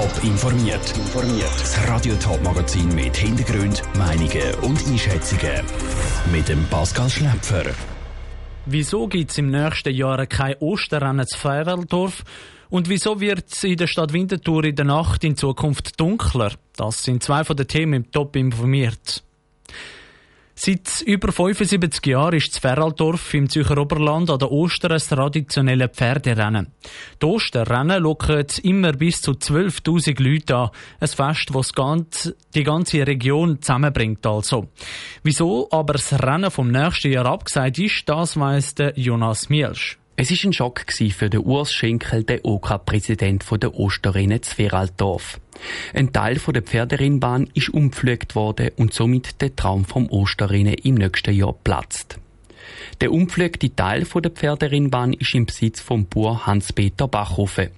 Top informiert. Das Radio Top Magazin mit Hintergrund, Meinungen und Einschätzungen mit dem Pascal Schläpfer. Wieso gibt es im nächsten Jahr kein Osterrennen zu Fereldorf? Und wieso wird es in der Stadt Winterthur in der Nacht in Zukunft dunkler? Das sind zwei von den Themen im Top informiert. Seit über 75 Jahren ist das Feraldorf im Zürcher Oberland an der Ostern ein traditionelles Pferderennen. Die Osterrennen locken immer bis zu 12.000 Leute an. Ein Fest, das die ganze Region zusammenbringt also. Wieso aber das Rennen vom nächsten Jahr abgesagt ist, das weiss Jonas Mielsch. Es war ein Schock für den Urs Schenkel, den OK-Präsident der Osterrennen zu Feraldorf. Ein Teil der Pferderennbahn ist umgepflügt worden und somit der Traum vom Osterrennen im nächsten Jahr platzt. Der umgepflügte Teil der Pferderennbahn ist im Besitz vom Bauer Hans-Peter Bachhofen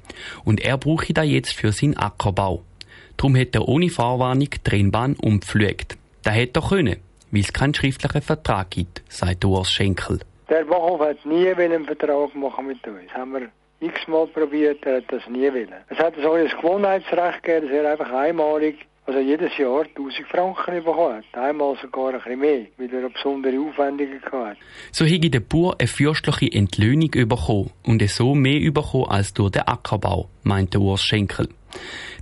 und er braucht da jetzt für seinen Ackerbau. Darum hat er ohne Fahrwarnung die Rennbahn umgepflügt. Das hätte er können, weil es keinen schriftlichen Vertrag gibt, sagt Urs Schenkel. Der Bachhof hat nie einen Vertrag machen mit uns. Das haben wir x-mal probiert, er hat das nie wollen. Es hat so ein Gewohnheitsrecht gegeben, dass er einfach einmalig, also jedes Jahr 1000 Franken bekommen hat. Einmal sogar ein bisschen mehr, weil er besondere Aufwendungen hatte. So hätte der Bauer eine fürstliche Entlöhnung bekommen und so mehr bekommen als durch den Ackerbau, meinte Urs Schenkel.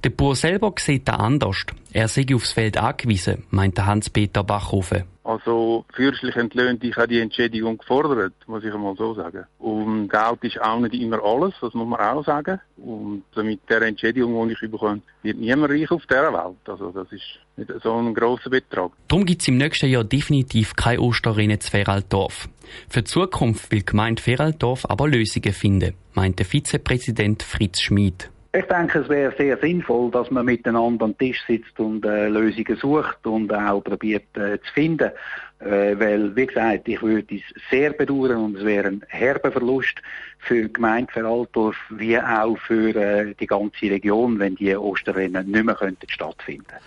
Der Bauer selber sieht das anders. Er sei aufs Feld angewiesen, meinte Hans-Peter Bachhofen. Also fürstlich entlöhnt, ich habe die Entschädigung gefordert, muss ich einmal so sagen. Und Geld ist auch nicht immer alles, das muss man auch sagen. Und mit der Entschädigung, die ich bekomme, wird niemand reich auf dieser Welt. Also das ist nicht so ein grosser Betrag. Darum gibt es im nächsten Jahr definitiv kein Osterrennen zu Feraldorf. Für die Zukunft will die Gemeinde Feraldorf aber Lösungen finden, meinte Vizepräsident Fritz Schmid. Ich denke, es wäre sehr sinnvoll, dass man miteinander am Tisch sitzt und äh, Lösungen sucht und auch probiert äh, zu finden. Äh, weil, wie gesagt, ich würde es sehr bedauern und es wäre ein herber Verlust für die Gemeinde Veraltorf wie auch für äh, die ganze Region, wenn die Osterrennen nicht mehr könnten stattfinden könnten.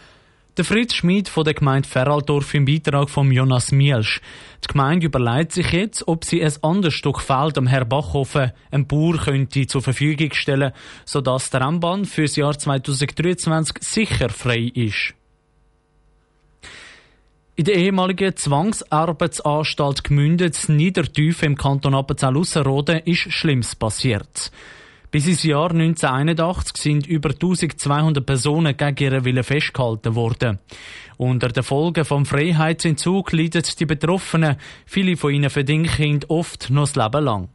Der Fritz Schmid von der Gemeinde Feraldorf im Beitrag von Jonas Mielsch. Die Gemeinde überlegt sich jetzt, ob sie ein anderes Stück Feld am Herr Bachhofen, einem Bauer, könnte zur Verfügung stellen, sodass der Rennbahn für das Jahr 2023 sicher frei ist. In der ehemaligen Zwangsarbeitsanstalt gemündet Niedertiefe im Kanton Appenzell-Ausserrhoden ist Schlimmes passiert. Bis ins Jahr 1981 sind über 1200 Personen gegen ihren Willen festgehalten worden. Unter den Folgen vom Freiheitsentzug leiden die Betroffenen. Viele von ihnen verdinken oft noch das Leben lang.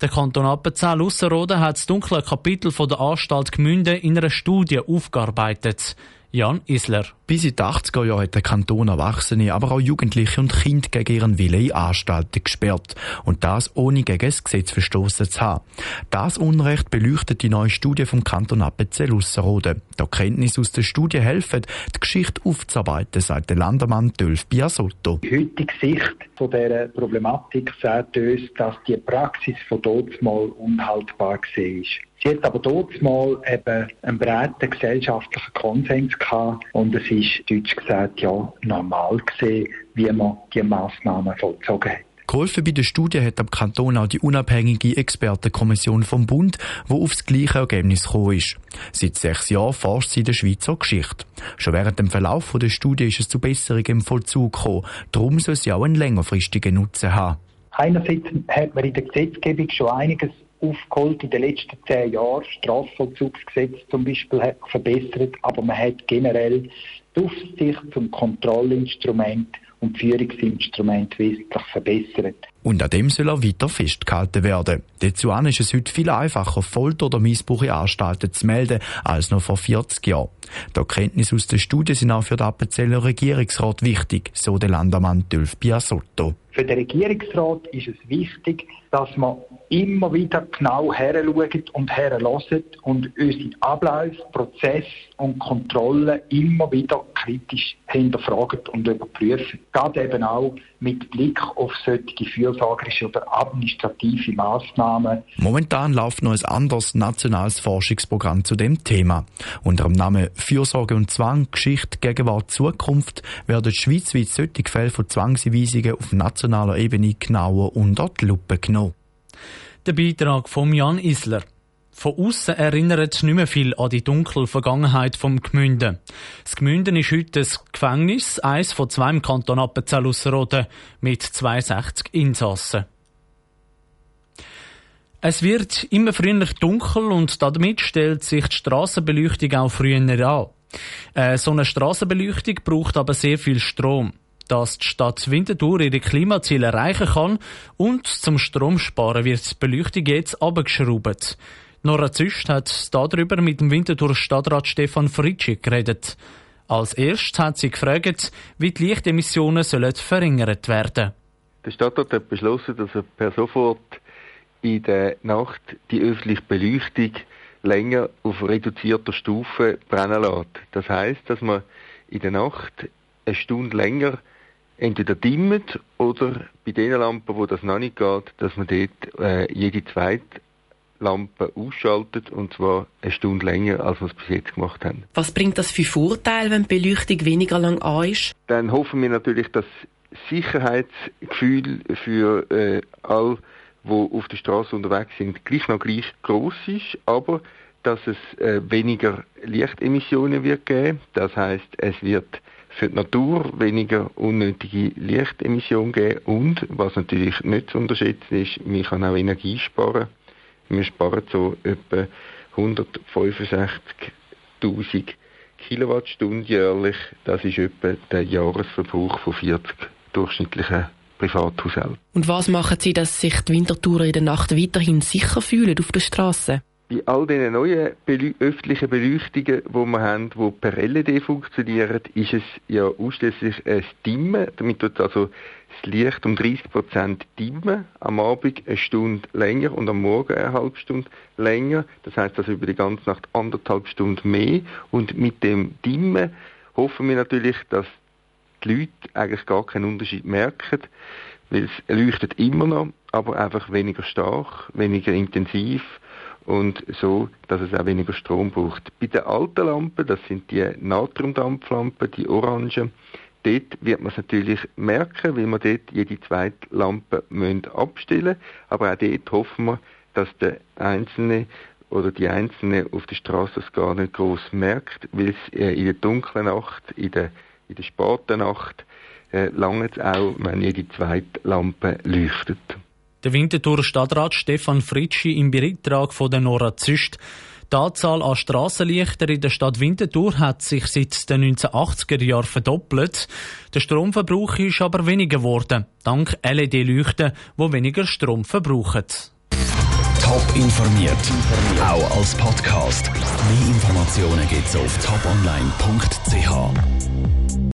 Der Kanton Appenzell Ausserrhoden hat das dunkle Kapitel von der Anstalt Gmünden in einer Studie aufgearbeitet. Jan Isler. Bis in die 80er Jahre hat der Kanton Erwachsene, aber auch Jugendliche und Kinder gegen ihren Willen in Anstalten gesperrt. Und das ohne gegen das Gesetz verstoßen zu haben. Das Unrecht beleuchtet die neue Studie vom Kanton Appenzell-Ausserrhoden. Die Erkenntnisse aus der Studie helfen, die Geschichte aufzuarbeiten, sagt der Landermann Dölf Biasotto. Die heutige Sicht von dieser Problematik sagt uns, dass die Praxis von dort mal unhaltbar war. Sie hat aber dort mal eben einen breiten gesellschaftlichen Konsens gehabt und es ist, deutsch gesagt, ja, normal gesehen, wie man die Massnahmen vollzogen hat. Geholfen bei der Studie hat am Kanton auch die unabhängige Expertenkommission vom Bund, wo aufs gleiche Ergebnis gekommen ist. Seit sechs Jahren forscht sie in der Schweizer Geschichte. Schon während dem Verlauf der Studie ist es zu Besserungen im Vollzug gekommen. Darum soll sie auch einen längerfristigen Nutzen haben. Einerseits hat man in der Gesetzgebung schon einiges aufgeholt in den letzten zehn Jahren. Strafvollzugsgesetz zum Beispiel hat verbessert, aber man hat generell die Aufsicht zum Kontrollinstrument und Führungsinstrument wesentlich verbessert. Und an dem soll er weiter festgehalten werden. Dazu ist es heute viel einfacher, Folter oder Missbrauch in Anstalten zu melden, als noch vor 40 Jahren. Die Erkenntnisse aus der Studie sind auch für den Appenzeller Regierungsrat wichtig, so der Landermann Dölf Biasotto. Für den Regierungsrat ist es wichtig, dass man immer wieder genau heranschaut und herlässt und unsere Abläufe, Prozesse und Kontrollen immer wieder kritisch hinterfragt und überprüft. Gerade eben auch mit Blick auf solche fürsorgerische oder administrative Massnahmen. Momentan läuft noch ein anderes nationales Forschungsprogramm zu dem Thema. Unter dem Namen Fürsorge und Zwang, Geschichte, Gegenwart, Zukunft werden schweizweit solche Fälle von Zwangseinweisungen auf nationaler Ebene genauer unter die Lupe genommen. Der Beitrag von Jan Isler. Von außen erinnert nicht mehr viel an die dunkle Vergangenheit vom Gmünden. Das Gmünden ist heute ein Gefängnis, eins von zwei im Kanton Appenzell-Ausserrhoden, mit 62 Insassen. Es wird immer früher dunkel und damit stellt sich die Strassenbeleuchtung auch früher an. Äh, so eine Strassenbeleuchtung braucht aber sehr viel Strom. Dass die Stadt Winterthur ihre Klimaziele erreichen kann und zum Stromsparen wird die Beleuchtung jetzt abgeschraubt. Nora Züst hat darüber mit dem Winterthur Stadtrat Stefan Fritschi geredet. Als erstes hat sie gefragt, wie die Lichtemissionen sollen verringert werden. Der Stadtrat hat beschlossen, dass er per sofort in der Nacht die öffentliche Beleuchtung länger auf reduzierter Stufe brennen lässt. Das heißt, dass man in der Nacht eine Stunde länger entweder dimmt oder bei den Lampen, wo das noch nicht geht, dass man dort äh, jede zweite Lampe ausschaltet und zwar eine Stunde länger, als wir es bis jetzt gemacht haben. Was bringt das für Vorteile, wenn die Beleuchtung weniger lang an ist? Dann hoffen wir natürlich, dass Sicherheitsgefühl für äh, all die auf der Straße unterwegs sind, gleich noch gleich groß ist, aber dass es äh, weniger Lichtemissionen wird geben. Das heißt, es wird für die Natur weniger unnötige Lichtemissionen geben und, was natürlich nicht zu unterschätzen ist, man kann auch Energie sparen. Wir sparen so etwa 165.000 Kilowattstunden jährlich. Das ist etwa der Jahresverbrauch von 40 durchschnittlichen Privathaushalte. Und was machen Sie, dass sich die Wintertourer in der Nacht weiterhin sicher fühlen auf der Straße? Bei all diesen neuen belü öffentlichen Beleuchtungen, die wir haben, die per LED funktionieren, ist es ja ausschließlich ein Dimmen. Damit wird also das Licht um 30 Prozent dimmen. Am Abend eine Stunde länger und am Morgen eine halbe Stunde länger. Das heißt also über die ganze Nacht anderthalb Stunden mehr. Und mit dem Dimmen hoffen wir natürlich, dass die Leute eigentlich gar keinen Unterschied merken, weil es leuchtet immer noch, aber einfach weniger stark, weniger intensiv und so, dass es auch weniger Strom braucht. Bei den alten Lampen, das sind die Natriumdampflampen, die orangen, dort wird man es natürlich merken, weil wir dort jede zweite Lampe müssen abstellen. Aber auch dort hoffen wir, dass der Einzelne oder die Einzelne auf der Straße es gar nicht groß merkt, weil es äh, in der dunklen Nacht, in der in der späten Nacht äh, lange auch, wenn jede zweite Lampe leuchtet. Der Winterthur Stadtrat Stefan Fritschi im Beitrag von der Nora Züst. Die Anzahl an Strassenlichter in der Stadt Winterthur hat sich seit den 1980er Jahren verdoppelt. Der Stromverbrauch ist aber weniger geworden, dank LED-Leuchten, die weniger Strom verbrauchen. Top informiert, auch als Podcast. Mehr Informationen gibt's auf toponline.ch.